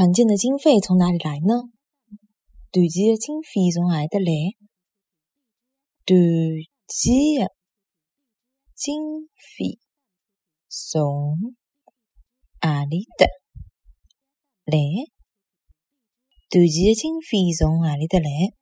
团建的经费从哪里来呢？团建的经费从何里得来？团建的经费从何里得来？团建的经费从何里来？